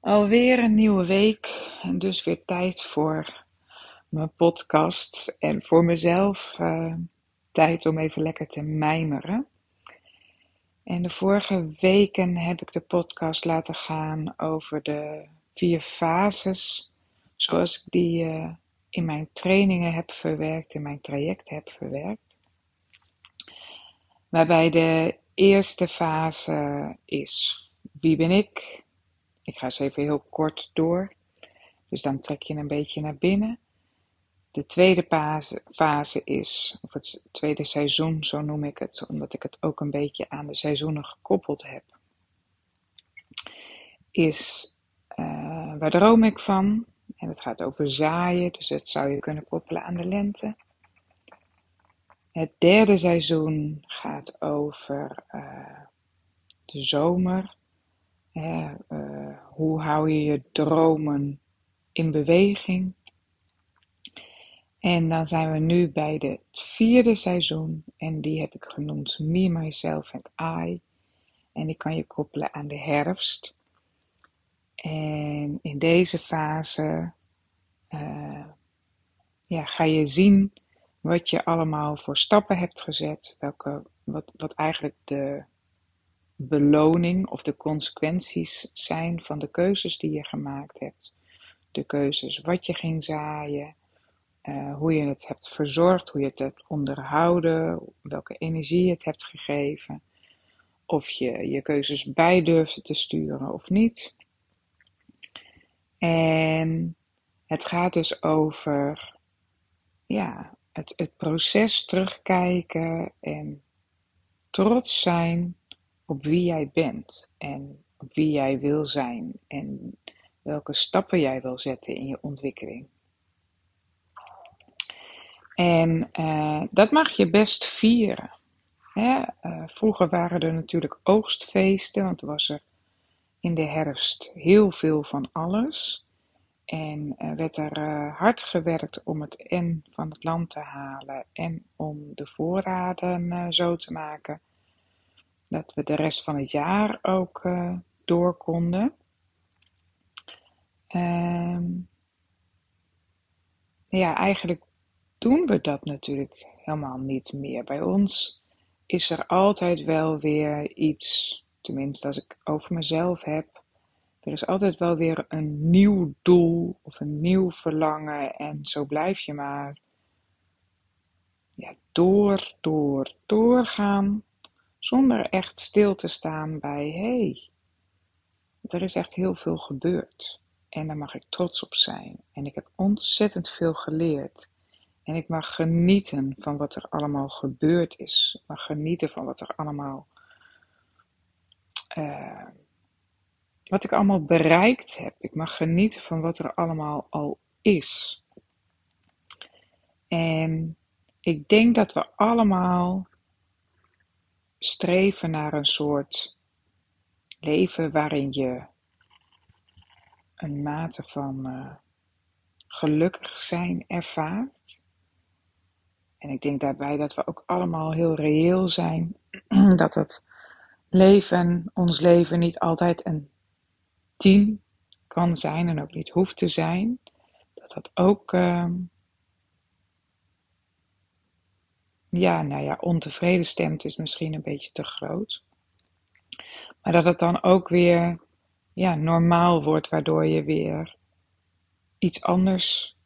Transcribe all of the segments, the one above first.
Alweer een nieuwe week en dus weer tijd voor mijn podcast en voor mezelf uh, tijd om even lekker te mijmeren. En de vorige weken heb ik de podcast laten gaan over de vier fases, zoals ik die uh, in mijn trainingen heb verwerkt, in mijn traject heb verwerkt. Waarbij de eerste fase is: wie ben ik? Ik ga eens even heel kort door. Dus dan trek je een beetje naar binnen. De tweede fase, is, of het tweede seizoen, zo noem ik het, omdat ik het ook een beetje aan de seizoenen gekoppeld heb, is uh, waar droom ik van? En het gaat over zaaien, dus dat zou je kunnen koppelen aan de lente. Het derde seizoen gaat over uh, de zomer. Uh, hoe hou je je dromen in beweging? En dan zijn we nu bij het vierde seizoen en die heb ik genoemd Me, Myself and I. En die kan je koppelen aan de herfst. En in deze fase uh, ja, ga je zien wat je allemaal voor stappen hebt gezet, welke, wat, wat eigenlijk de beloning of de consequenties zijn van de keuzes die je gemaakt hebt. De keuzes wat je ging zaaien, uh, hoe je het hebt verzorgd, hoe je het hebt onderhouden, welke energie je het hebt gegeven. Of je je keuzes bij durfde te sturen of niet. En het gaat dus over ja, het, het proces terugkijken en trots zijn op wie jij bent en op wie jij wil zijn en welke stappen jij wil zetten in je ontwikkeling. En uh, dat mag je best vieren. Hè? Uh, vroeger waren er natuurlijk oogstfeesten, want was er in de herfst heel veel van alles. En uh, werd er hard gewerkt om het en van het land te halen en om de voorraden zo te maken dat we de rest van het jaar ook uh, door konden. Um, ja, eigenlijk doen we dat natuurlijk helemaal niet meer. Bij ons is er altijd wel weer iets, tenminste als ik over mezelf heb, er is altijd wel weer een nieuw doel of een nieuw verlangen en zo blijf je maar ja, door, door, doorgaan zonder echt stil te staan bij, hé, hey, er is echt heel veel gebeurd. En daar mag ik trots op zijn. En ik heb ontzettend veel geleerd. En ik mag genieten van wat er allemaal gebeurd is. Ik mag genieten van wat er allemaal. Uh, wat ik allemaal bereikt heb. Ik mag genieten van wat er allemaal al is. En ik denk dat we allemaal streven naar een soort leven waarin je een mate van uh, gelukkig zijn ervaart. En ik denk daarbij dat we ook allemaal heel reëel zijn. dat het leven, ons leven, niet altijd een tien kan zijn en ook niet hoeft te zijn. Dat dat ook uh, ja, nou ja, ontevreden stemt is misschien een beetje te groot. Maar dat het dan ook weer ja, normaal wordt, waardoor je weer iets anders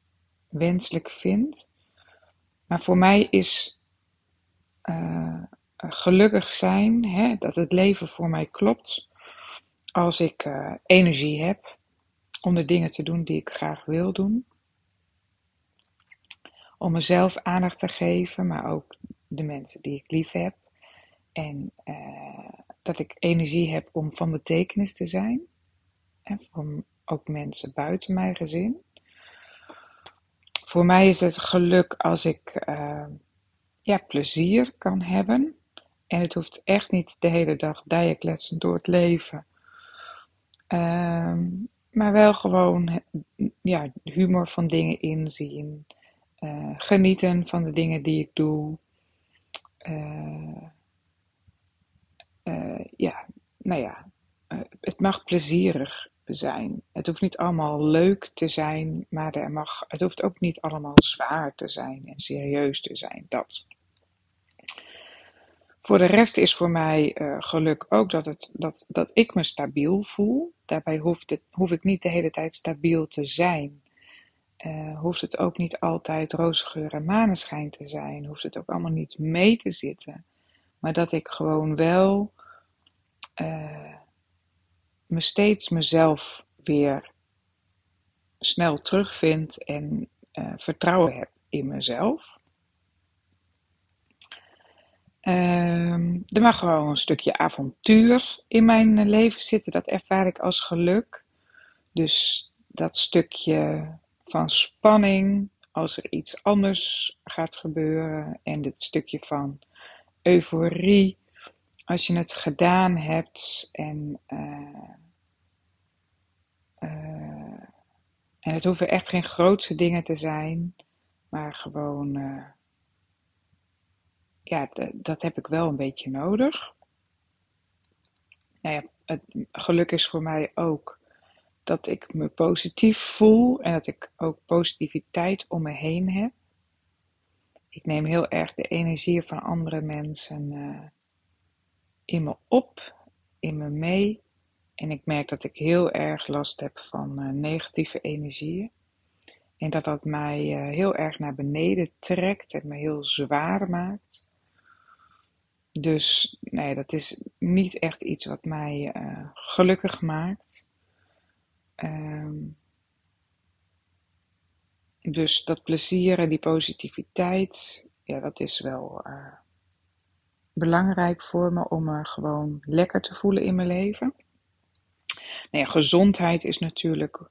wenselijk vindt. Maar voor mij is uh, gelukkig zijn, hè, dat het leven voor mij klopt, als ik uh, energie heb om de dingen te doen die ik graag wil doen om mezelf aandacht te geven, maar ook de mensen die ik lief heb. En uh, dat ik energie heb om van betekenis te zijn. En voor ook mensen buiten mijn gezin. Voor mij is het geluk als ik uh, ja, plezier kan hebben. En het hoeft echt niet de hele dag dijekletsend door het leven. Uh, maar wel gewoon ja, humor van dingen inzien. Uh, genieten van de dingen die ik doe. Uh, uh, ja, nou ja, het mag plezierig zijn. Het hoeft niet allemaal leuk te zijn, maar er mag, het hoeft ook niet allemaal zwaar te zijn en serieus te zijn. Dat. Voor de rest is voor mij geluk ook dat, het, dat, dat ik me stabiel voel. Daarbij hoeft het, hoef ik niet de hele tijd stabiel te zijn. Uh, hoeft het ook niet altijd roze geur en maneschijn te zijn. Hoeft het ook allemaal niet mee te zitten. Maar dat ik gewoon wel uh, me steeds mezelf weer snel terugvind en uh, vertrouwen heb in mezelf. Uh, er mag gewoon een stukje avontuur in mijn leven zitten. Dat ervaar ik als geluk. Dus dat stukje van spanning als er iets anders gaat gebeuren. En dit stukje van euforie als je het gedaan hebt en, uh, uh, en het hoeven echt geen grootse dingen te zijn, maar gewoon, uh, ja, dat heb ik wel een beetje nodig. Nou ja, het geluk is voor mij ook dat ik me positief voel en dat ik ook positiviteit om me heen heb. Ik neem heel erg de energie van andere mensen in me op, in me mee. En ik merk dat ik heel erg last heb van uh, negatieve energieën. En dat dat mij uh, heel erg naar beneden trekt en me heel zwaar maakt. Dus nee, dat is niet echt iets wat mij gelukkig maakt. Um, dus dat plezier en die positiviteit, ja, dat is wel belangrijk voor me om me gewoon lekker te voelen in mijn leven. Nou ja, gezondheid is natuurlijk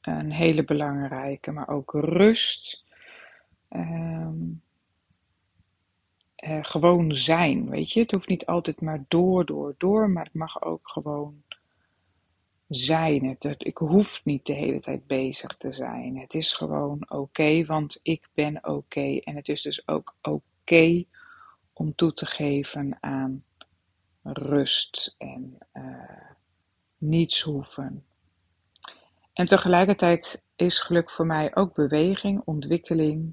een hele belangrijke, maar ook rust. Um, uh, gewoon zijn, weet je. Het hoeft niet altijd maar door, door, door, maar het mag ook gewoon zijn. Het, ik hoef niet de hele tijd bezig te zijn. Het is gewoon oké, want ik ben oké. En het is dus ook oké om toe te geven aan rust en uh, niets hoeven. En tegelijkertijd is geluk voor mij ook beweging, ontwikkeling,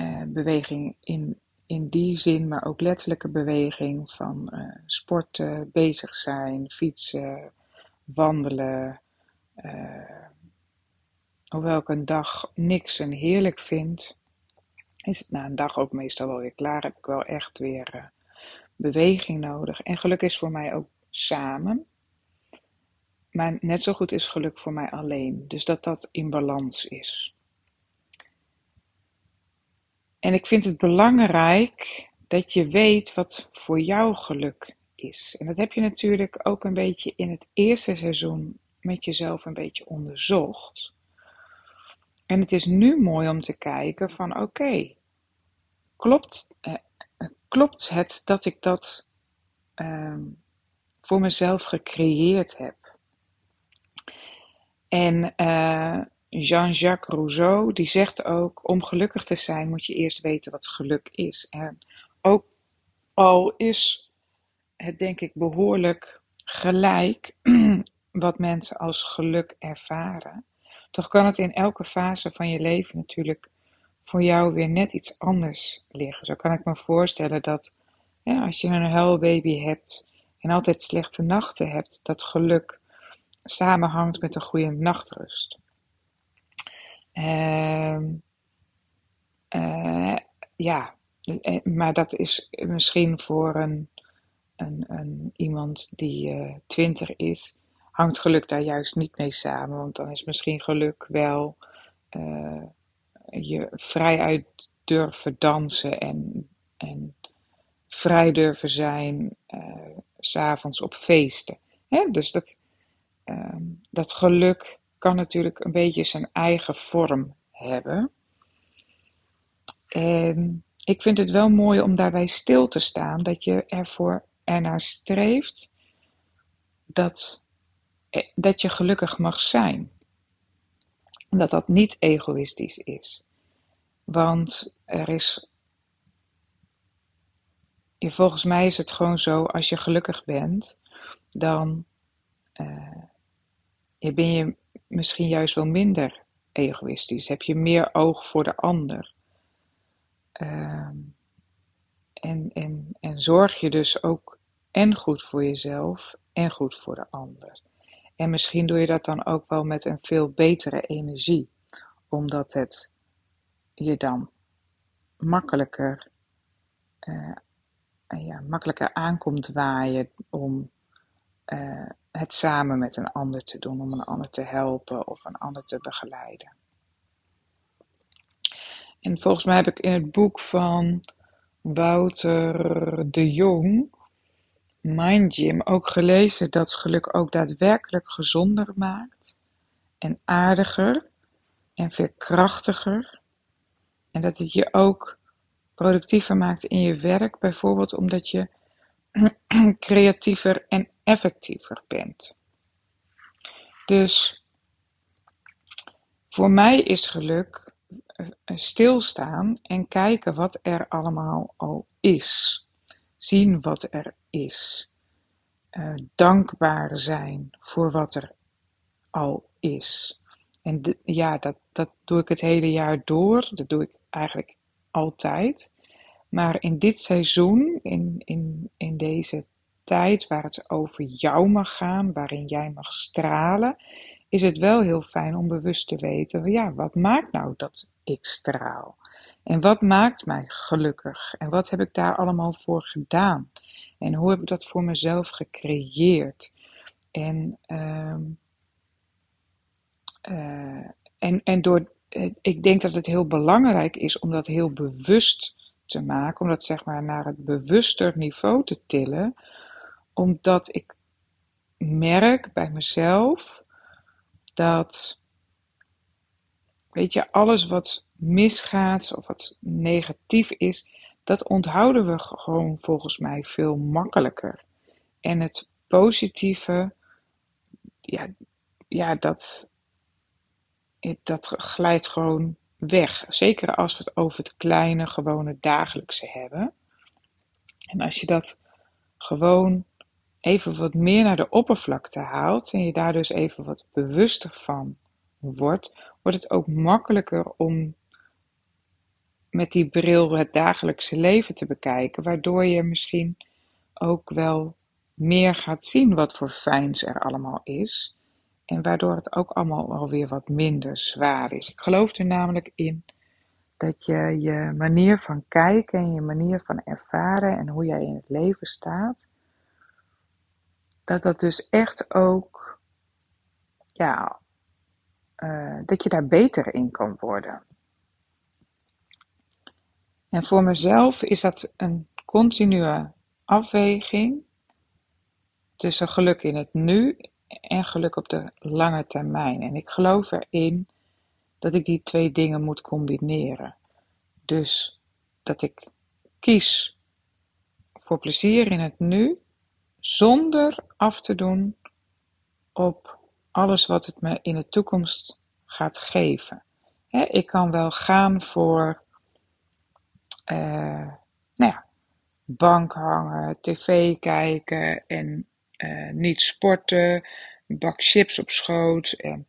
uh, beweging in, in die zin, maar ook letterlijke beweging van uh, sporten, bezig zijn, fietsen, wandelen. hoewel ik een dag niks en heerlijk vind, is het na een dag ook meestal wel weer klaar. Heb ik wel echt weer uh, beweging nodig. En geluk is voor mij ook samen. Maar net zo goed is geluk voor mij alleen. Dus dat dat in balans is. En ik vind het belangrijk dat je weet wat voor jou geluk En dat heb je natuurlijk ook een beetje in het eerste seizoen met jezelf een beetje onderzocht. En het is nu mooi om te kijken van oké, klopt, eh, klopt het dat ik dat uh, voor mezelf gecreëerd heb? En uh, Jean-Jacques Rousseau die zegt ook, om gelukkig te zijn moet je eerst weten wat geluk is. En ook al is het denk ik behoorlijk gelijk wat mensen als geluk ervaren, toch kan het in elke fase van je leven natuurlijk voor jou weer net iets anders liggen. Zo kan ik me voorstellen dat als je een huilbaby hebt en altijd slechte nachten hebt, dat geluk samenhangt met een goede nachtrust. Uh, uh, ja, eh, maar dat is misschien voor een, een, iemand die uh, twintig is, hangt geluk daar juist niet mee samen. Want dan is misschien geluk wel uh, je vrij uit durven dansen en, en vrij durven zijn uh, s'avonds op feesten. Hè? Dus dat, uh, dat geluk kan natuurlijk een beetje zijn eigen vorm hebben. En ik vind het wel mooi om daarbij stil te staan dat je ervoor ernaar streeft dat, eh, dat je gelukkig mag zijn. Dat dat niet egoïstisch is. Want er is. Ja, volgens mij is het gewoon zo, als je gelukkig bent, dan uh, ben je misschien juist wel minder egoïstisch? Heb je meer oog voor de ander? Ehm, en, en, en zorg je dus ook en goed voor jezelf en goed voor de ander. En misschien doe je dat dan ook wel met een veel betere energie, omdat het je dan makkelijker, uh, ja, makkelijker aankomt waaien om uh, het samen met een ander te doen, om een ander te helpen of een ander te begeleiden. En volgens mij heb ik in het boek van Wouter de Jong, Mind Gym, ook gelezen dat geluk ook daadwerkelijk gezonder maakt en aardiger en veerkrachtiger. En dat het je ook productiever maakt in je werk, bijvoorbeeld omdat je creatiever en effectiever bent. Dus voor mij is geluk eh, stilstaan en kijken wat er allemaal al is. Zien wat er is. Uh, dankbaar zijn voor wat er al is. En ja, dat, dat doe ik het hele jaar door. Dat doe ik eigenlijk altijd. Maar in dit seizoen, in, in, in deze tijd waar het over jou mag gaan, waarin jij mag stralen, is het wel heel fijn om bewust te weten, ja, wat maakt nou dat ik straal? En wat maakt mij gelukkig? En wat heb ik daar allemaal voor gedaan? En hoe heb ik dat voor mezelf gecreëerd? En, uh, uh, en, en door, ik denk dat het heel belangrijk is om dat heel bewust te maken, om dat zeg maar naar het bewuster niveau te tillen, omdat ik merk bij mezelf dat, weet je, alles wat misgaat of wat negatief is, dat onthouden we gewoon volgens mij veel makkelijker. En het positieve, ja, ja dat, dat glijdt gewoon weg. Zeker als we het over het kleine, gewone dagelijkse hebben. En als je dat gewoon even wat meer naar de oppervlakte haalt en je daar dus even wat bewuster van wordt, wordt het ook makkelijker om met die bril het dagelijkse leven te bekijken, waardoor je misschien ook wel meer gaat zien wat voor fijns er allemaal is. En waardoor het ook allemaal alweer wat minder zwaar is. Ik geloof er namelijk in dat je je manier van kijken en je manier van ervaren en hoe jij in het leven staat, dat dat dus echt ook, ja, uh, dat je daar beter in kan worden. En voor mezelf is dat een continue afweging tussen geluk in het nu en geluk op de lange termijn. En ik geloof erin dat ik die twee dingen moet combineren. Dus dat ik kies voor plezier in het nu, zonder af te doen op alles wat het me in de toekomst gaat geven. ik kan wel gaan voor uh, nou ja, bank hangen, tv kijken en uh, niet sporten, bak chips op schoot. En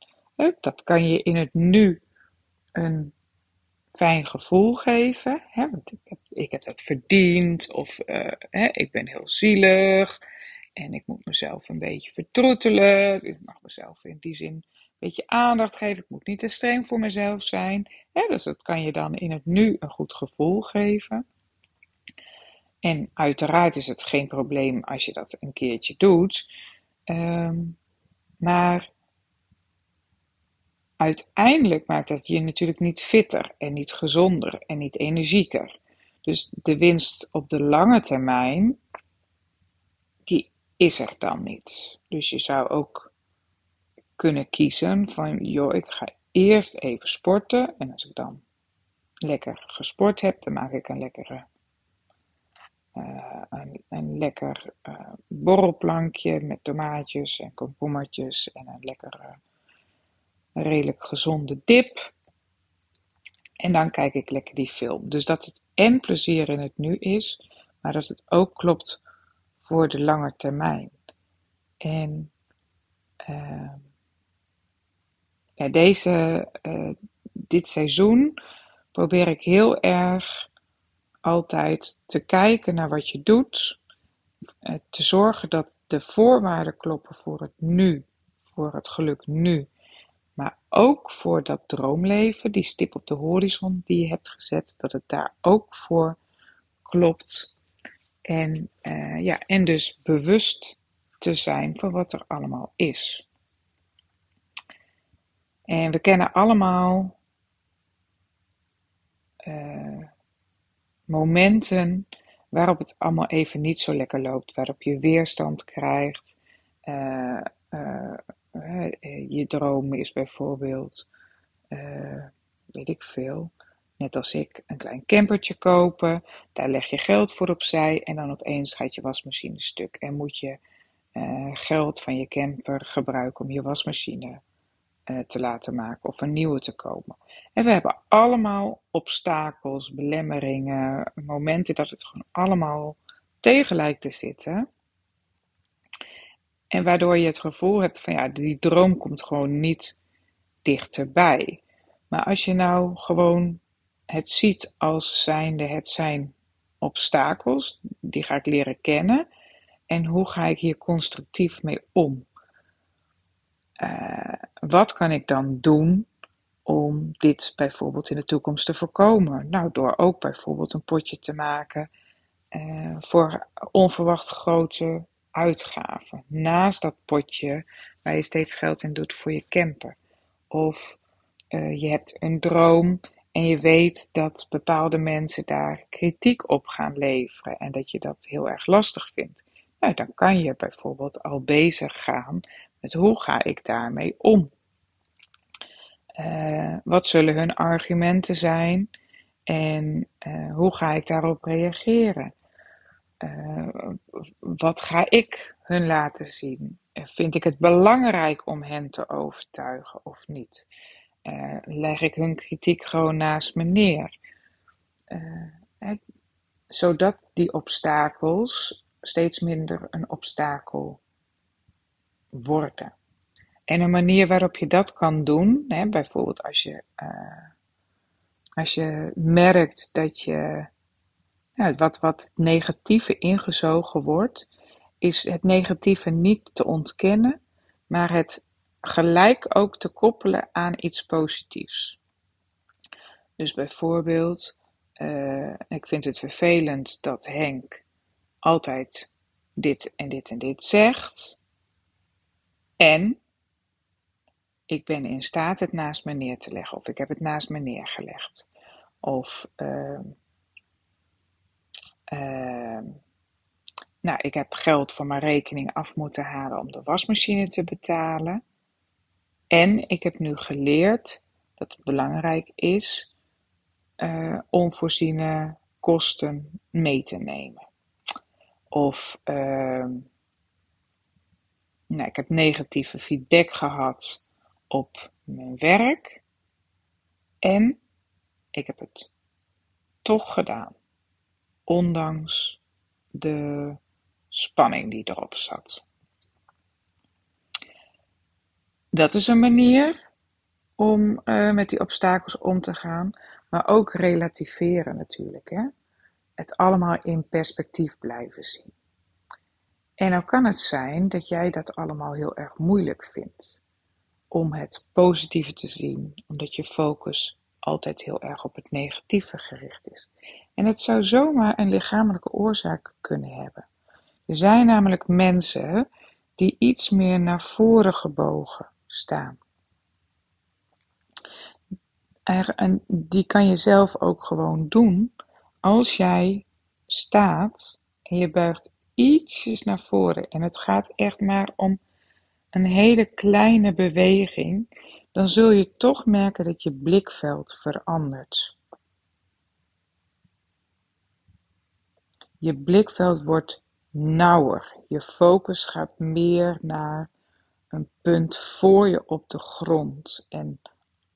dat kan je in het nu een fijn gevoel geven. Hè, want ik heb, ik heb dat verdiend of hè, ik ben heel zielig en ik moet mezelf een beetje vertroetelen. Ik mag mezelf in die zin beetje aandacht geven. Ik moet niet te streng voor mezelf zijn. Hè, dus dat kan je dan in het nu een goed gevoel geven. En uiteraard is het geen probleem als je dat een keertje doet. Um, maar uiteindelijk maakt dat je natuurlijk niet fitter en niet gezonder en niet energieker. Dus de winst op de lange termijn, die is er dan niet. Dus je zou ook kunnen kiezen van, joh, ik ga eerst even sporten en als ik dan lekker gesport heb, dan maak ik een lekkere uh, een, lekker uh, borrelplankje met tomaatjes en komkommertjes en een lekkere, redelijk gezonde dip. En dan kijk ik lekker die film. Dus dat het en plezier in het nu is, maar dat het ook klopt voor de lange termijn. En uh, ja, deze, uh, dit seizoen probeer ik heel erg altijd te kijken naar wat je doet. Uh, te zorgen dat de voorwaarden kloppen voor het nu, voor het geluk nu. Maar ook voor dat droomleven, die stip op de horizon die je hebt gezet, dat het daar ook voor klopt. En, uh, ja, en dus bewust te zijn van wat er allemaal is. En we kennen allemaal uh, momenten waarop het allemaal even niet zo lekker loopt, waarop je weerstand krijgt. Uh, je droom is bijvoorbeeld, weet ik veel, net als ik, een klein campertje kopen. Daar leg je geld voor opzij en dan opeens gaat je wasmachine stuk en moet je geld van je camper gebruiken om je wasmachine te laten maken of een nieuwe te komen. En we hebben allemaal obstakels, belemmeringen, momenten dat het gewoon allemaal tegen lijkt te zitten. En waardoor je het gevoel hebt van ja, die droom komt gewoon niet dichterbij. Maar als je nou gewoon het ziet als zijnde het zijn obstakels, die ga ik leren kennen. En hoe ga ik hier constructief mee om? Uh, wat kan ik dan doen om dit bijvoorbeeld in de toekomst te voorkomen? Nou, door ook bijvoorbeeld een potje te maken uh, voor onverwacht grote uitgaven. Naast dat potje waar je steeds geld in doet voor je camper. Of uh, je hebt een droom en je weet dat bepaalde mensen daar kritiek op gaan leveren en dat je dat heel erg lastig vindt. Nou, dan kan je bijvoorbeeld al bezig gaan hoe ga ik daarmee om? Uh, wat zullen hun argumenten zijn en uh, hoe ga ik daarop reageren? Uh, wat ga ik hun laten zien? Vind ik het belangrijk om hen te overtuigen of niet? leg ik hun kritiek gewoon naast me neer? zodat die obstakels steeds minder een obstakel worden. En een manier waarop je dat kan doen, hè, bijvoorbeeld als je, uh, als je merkt dat je ja, wat, wat negatieve ingezogen wordt, is het negatieve niet te ontkennen, maar het gelijk ook te koppelen aan iets positiefs. Dus bijvoorbeeld, uh, ik vind het vervelend dat Henk altijd dit en dit en dit zegt. En ik ben in staat het naast me neer te leggen. Of ik heb het naast me neergelegd. Of uh, uh, nou, ik heb geld van mijn rekening af moeten halen om de wasmachine te betalen. En ik heb nu geleerd dat het belangrijk is uh, onvoorziene kosten mee te nemen. Of uh, nou, ik heb negatieve feedback gehad op mijn werk. En ik heb het toch gedaan. Ondanks de spanning die erop zat. Dat is een manier om uh, met die obstakels om te gaan. Maar ook relativeren natuurlijk. Hè? Het allemaal in perspectief blijven zien. En dan kan het zijn dat jij dat allemaal heel erg moeilijk vindt om het positieve te zien, omdat je focus altijd heel erg op het negatieve gericht is. En het zou zomaar een lichamelijke oorzaak kunnen hebben. Er zijn namelijk mensen die iets meer naar voren gebogen staan. En die kan je zelf ook gewoon doen als jij staat en je buigt ietsjes naar voren en het gaat echt maar om een hele kleine beweging, dan zul je toch merken dat je blikveld verandert. Je blikveld wordt nauwer. Je focus gaat meer naar een punt voor je op de grond. En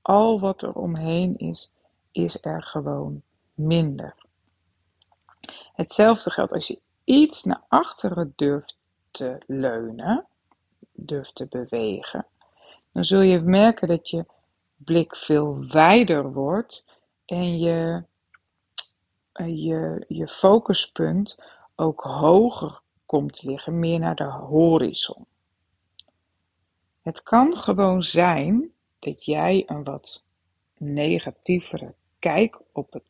al wat er omheen is, is er gewoon minder. Hetzelfde geldt als je iets naar achteren durft te leunen durft te bewegen, dan zul je merken dat je blik veel wijder wordt en je, eh, je, je focuspunt ook hoger komt liggen, meer naar de horizon. Het kan gewoon zijn dat jij een wat negatievere kijk op, het,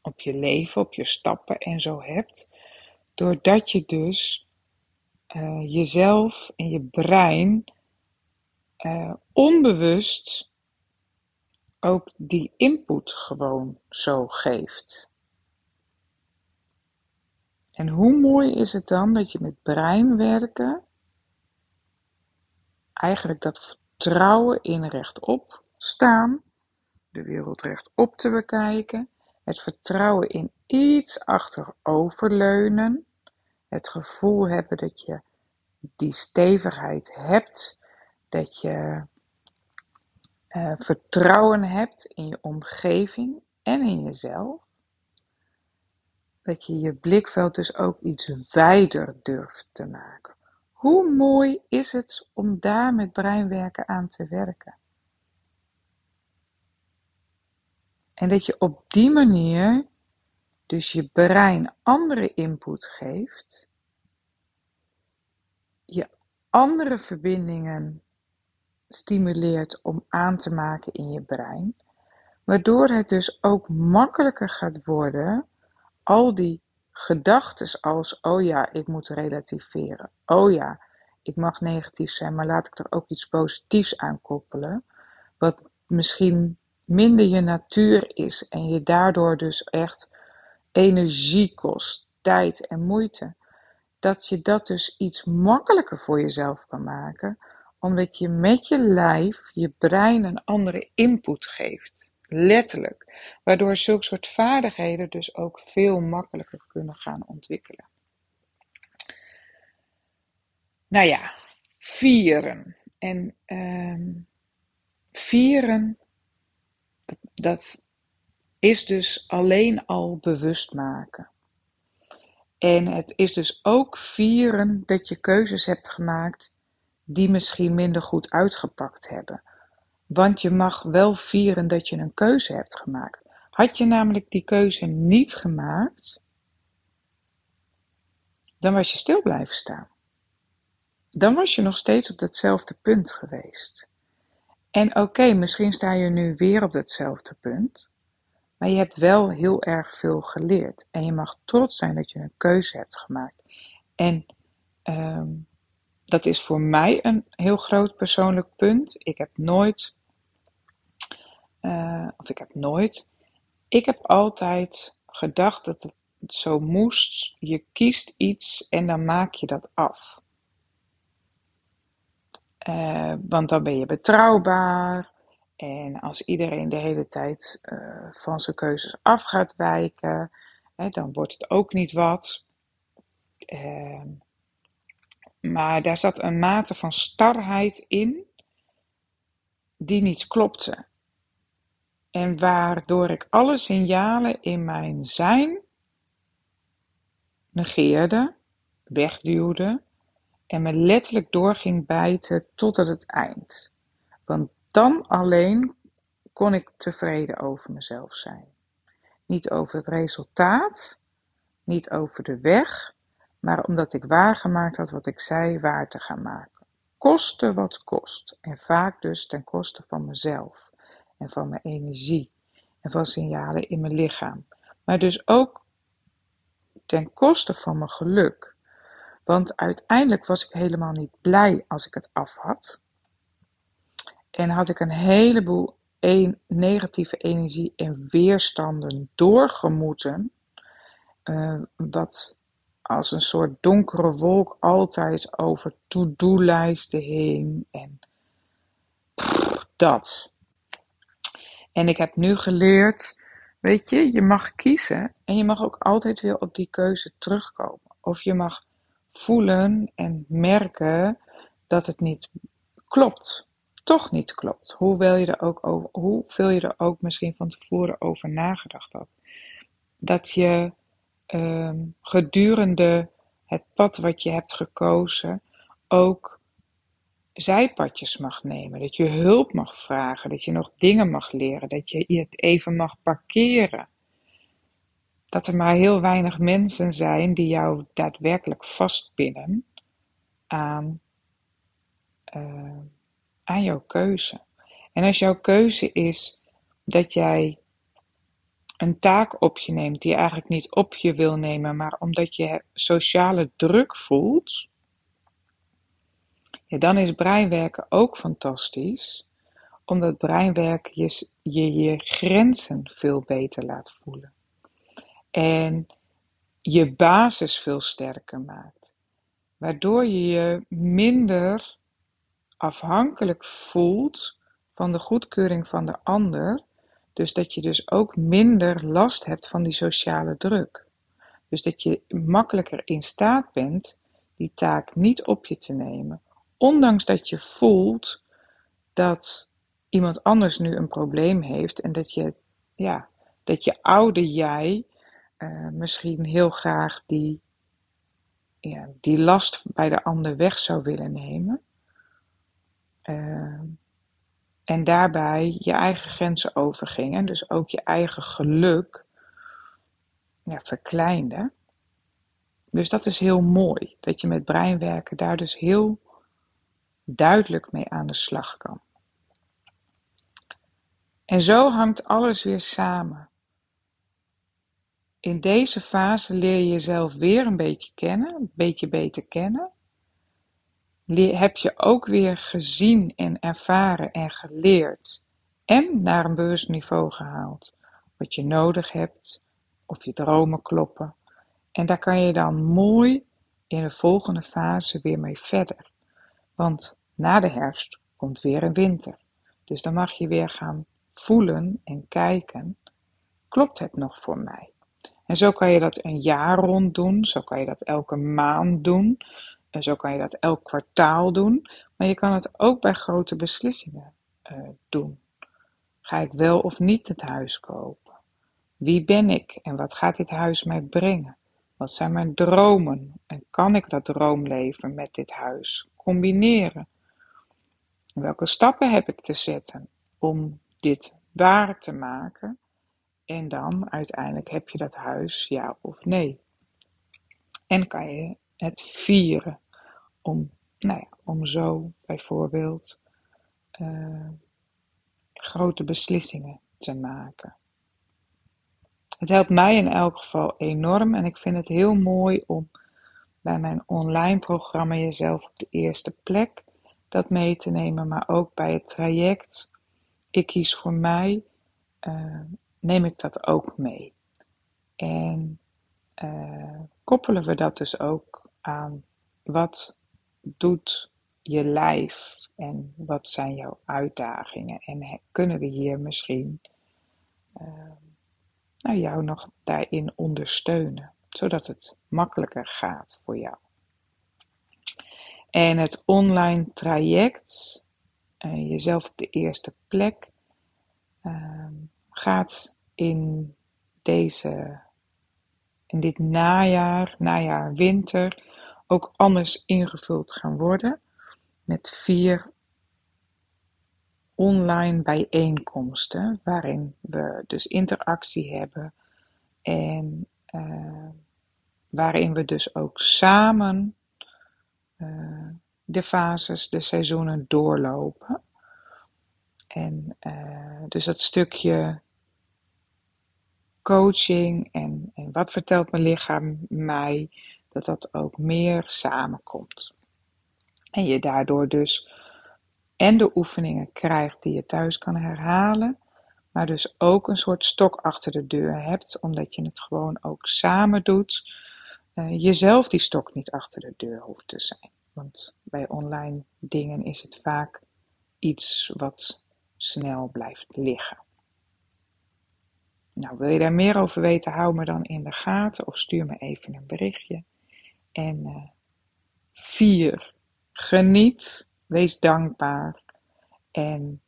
op je leven, op je stappen en zo hebt, doordat je dus uh, jezelf en je brein uh, onbewust ook die input gewoon zo geeft. En hoe mooi is het dan dat je met brein werken eigenlijk dat vertrouwen in rechtop staan, de wereld rechtop te bekijken, het vertrouwen in iets achteroverleunen, het gevoel hebben dat je die stevigheid hebt, dat je uh, vertrouwen hebt in je omgeving en in jezelf. Dat je je blikveld dus ook iets wijder durft te maken. Hoe mooi is het om daar met breinwerken aan te werken? En dat je op die manier dus je brein andere input geeft, je andere verbindingen stimuleert om aan te maken in je brein, waardoor het dus ook makkelijker gaat worden al die gedachtes als, oh ja, ik moet relativeren. Oh ja, ik mag negatief zijn, maar laat ik er ook iets positiefs aan koppelen. Wat misschien minder je natuur is en je daardoor dus echt energie kost, tijd en moeite. Dat je dat dus iets makkelijker voor jezelf kan maken, omdat je met je lijf je brein een andere input geeft. Letterlijk. Waardoor zulke soort vaardigheden dus ook veel makkelijker kunnen gaan ontwikkelen. Nou ja, vieren. En uh, vieren, dat is dus alleen al bewust maken. En het is dus ook vieren dat je keuzes hebt gemaakt die misschien minder goed uitgepakt hebben. Want je mag wel vieren dat je een keuze hebt gemaakt. Had je namelijk die keuze niet gemaakt, dan was je stil blijven staan. Dan was je nog steeds op datzelfde punt geweest. En oké, misschien sta je nu weer op datzelfde punt, maar je hebt wel heel erg veel geleerd. En je mag trots zijn dat je een keuze hebt gemaakt. En um, dat is voor mij een heel groot persoonlijk punt. Ik heb nooit, uh, of ik heb nooit, ik heb altijd gedacht dat het zo moest. Je kiest iets en dan maak je dat af. Uh, want dan ben je betrouwbaar. En als iedereen de hele tijd uh, van zijn keuzes af gaat wijken, hè, dan wordt het ook niet wat. Uh, maar daar zat een mate van starheid in die niet klopte. En waardoor ik alle signalen in mijn zijn negeerde, wegduwde en me letterlijk doorging bijten tot het eind. Want dan alleen kon ik tevreden over mezelf zijn. Niet over het resultaat, niet over de weg, maar omdat ik waargemaakt had wat ik zei waar te gaan maken. Koste wat kost. En vaak dus ten koste van mezelf en van mijn energie en van signalen in mijn lichaam. Maar dus ook ten koste van mijn geluk. Want uiteindelijk was ik helemaal niet blij als ik het af had. En had ik een heleboel negatieve energie en weerstanden doorgemoeten. Uh, wat als een soort donkere wolk altijd over to-do-lijsten heen. En dat. En ik heb nu geleerd, weet je, je mag kiezen en je mag ook altijd weer op die keuze terugkomen. Of je mag voelen en merken dat het niet klopt. Toch niet klopt. Hoewel je er ook over, hoeveel je er ook misschien van tevoren over nagedacht had. Dat je Ehm, gedurende het pad wat je hebt gekozen ook zijpadjes mag nemen, dat je hulp mag vragen, dat je nog dingen mag leren, dat je het even mag parkeren. Dat er maar heel weinig mensen zijn die jou daadwerkelijk vastbinden aan, uh, aan jouw keuze. En als jouw keuze is dat jij een taak op je neemt die je eigenlijk niet op je wil nemen, maar omdat je sociale druk voelt, ja, dan is breinwerken ook fantastisch, omdat breinwerken je, je je grenzen veel beter laat voelen. En je basis veel sterker maakt. Waardoor je je minder afhankelijk voelt van de goedkeuring van de ander. Dus dat je dus ook minder last hebt van die sociale druk. Dus dat je makkelijker in staat bent die taak niet op je te nemen ondanks dat je voelt dat iemand anders nu een probleem heeft en dat je, ja, dat je oude jij uh, misschien heel graag die, ja, die last bij de ander weg zou willen nemen. Uh, en daarbij je eigen grenzen overging en dus ook je eigen geluk ja, verkleinde. Dus dat is heel mooi, dat je met breinwerken daar dus heel duidelijk mee aan de slag kan. En zo hangt alles weer samen. In deze fase leer je jezelf weer een beetje kennen, een beetje beter kennen. heb je ook weer gezien en ervaren en geleerd en naar een bewust gehaald wat je nodig hebt of je dromen kloppen. En daar kan je dan mooi in de volgende fase weer mee verder. Want na de herfst komt weer een winter. Dus dan mag je weer gaan voelen en kijken, klopt het nog voor mij? En zo kan je dat een jaar rond doen, zo kan je dat elke maand doen, en zo kan je dat elk kwartaal doen, maar je kan het ook bij grote beslissingen uh, doen. Ga ik wel of niet het huis kopen? Wie ben ik en wat gaat dit huis mij brengen? Wat zijn mijn dromen en kan ik dat droomleven met dit huis combineren? Welke stappen heb ik te zetten om dit waar te maken? En dan uiteindelijk heb je dat huis, ja of nee. En kan je het vieren om, nou ja, om zo bijvoorbeeld uh, grote beslissingen te maken. Het helpt mij in elk geval enorm en ik vind het heel mooi om bij mijn online programma jezelf op de eerste plek dat mee te nemen, maar ook bij het traject Ik kies voor mij, uh, neem ik dat ook mee. En uh, koppelen we dat dus ook aan wat doet je lijf en wat zijn jouw uitdagingen en kunnen we hier misschien uh, nou, jou nog daarin ondersteunen, zodat het makkelijker gaat voor jou. En het online traject, uh, jezelf op de eerste plek, uh, gaat in deze, in dit najaar, najaar, winter, ook anders ingevuld gaan worden. Met vier online bijeenkomsten, waarin we dus interactie hebben en uh, waarin we dus ook samen uh, de fases, de seizoenen doorlopen. En uh, dus dat stukje coaching en, en wat vertelt mijn lichaam mij, dat dat ook meer samenkomt. En je daardoor dus en de oefeningen krijgt die je thuis kan herhalen, maar dus ook een soort stok achter de deur hebt, omdat je het gewoon ook samen doet uh, jezelf die stok niet achter de deur hoeft te zijn. Want bij online dingen is het vaak iets wat snel blijft liggen. Nou, wil je daar meer over weten, hou me dan in de gaten of stuur me even een berichtje. En uh, vier, geniet, wees dankbaar en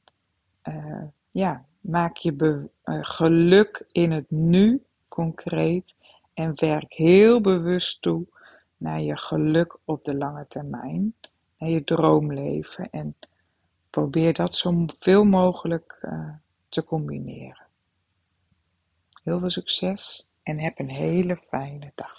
uh, ja, maak je geluk in het nu concreet en werk heel bewust toe naar je geluk op de lange termijn. naar je droomleven en probeer dat zo veel mogelijk te combineren. Heel veel succes en heb een hele fijne dag.